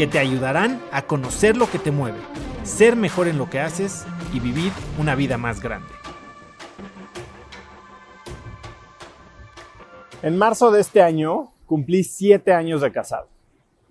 que te ayudarán a conocer lo que te mueve, ser mejor en lo que haces y vivir una vida más grande. En marzo de este año cumplí siete años de casado.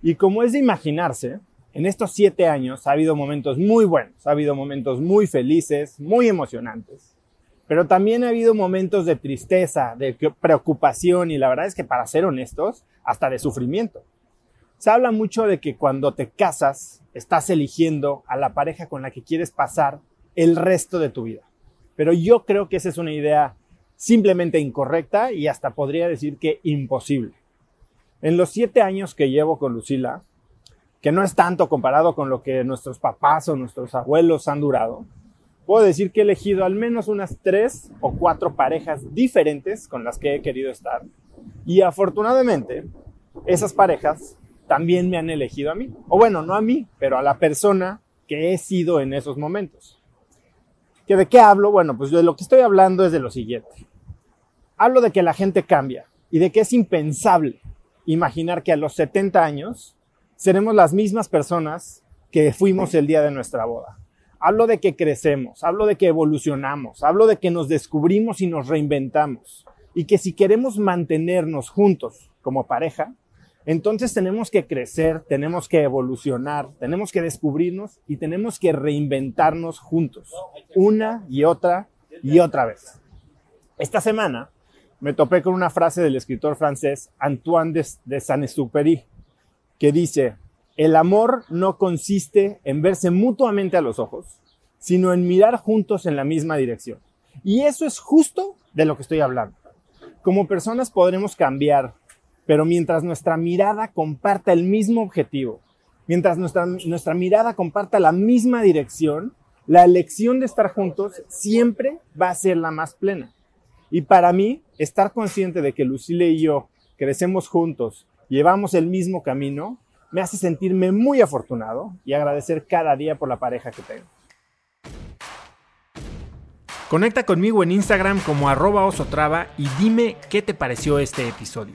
Y como es de imaginarse, en estos siete años ha habido momentos muy buenos, ha habido momentos muy felices, muy emocionantes. Pero también ha habido momentos de tristeza, de preocupación y la verdad es que para ser honestos, hasta de sufrimiento. Se habla mucho de que cuando te casas, estás eligiendo a la pareja con la que quieres pasar el resto de tu vida. Pero yo creo que esa es una idea simplemente incorrecta y hasta podría decir que imposible. En los siete años que llevo con Lucila, que no es tanto comparado con lo que nuestros papás o nuestros abuelos han durado, puedo decir que he elegido al menos unas tres o cuatro parejas diferentes con las que he querido estar. Y afortunadamente, esas parejas también me han elegido a mí. O bueno, no a mí, pero a la persona que he sido en esos momentos. ¿Que ¿De qué hablo? Bueno, pues de lo que estoy hablando es de lo siguiente. Hablo de que la gente cambia y de que es impensable imaginar que a los 70 años seremos las mismas personas que fuimos el día de nuestra boda. Hablo de que crecemos, hablo de que evolucionamos, hablo de que nos descubrimos y nos reinventamos. Y que si queremos mantenernos juntos como pareja, entonces tenemos que crecer, tenemos que evolucionar, tenemos que descubrirnos y tenemos que reinventarnos juntos, una y otra y otra vez. Esta semana me topé con una frase del escritor francés Antoine de, Saint-Exupéry que dice, el amor no consiste en verse mutuamente a los ojos, sino en mirar juntos en la misma dirección. Y eso es justo de lo que estoy hablando. Como personas podremos cambiar, pero mientras nuestra mirada comparta el mismo objetivo, mientras nuestra, nuestra mirada comparta la misma dirección, la elección de estar juntos siempre va a ser la más plena. Y para mí, estar consciente de que Lucille y yo crecemos juntos, llevamos el mismo camino, me hace sentirme muy afortunado y agradecer cada día por la pareja que tengo. Conecta conmigo en Instagram como arroba osotrava y dime qué te pareció este episodio.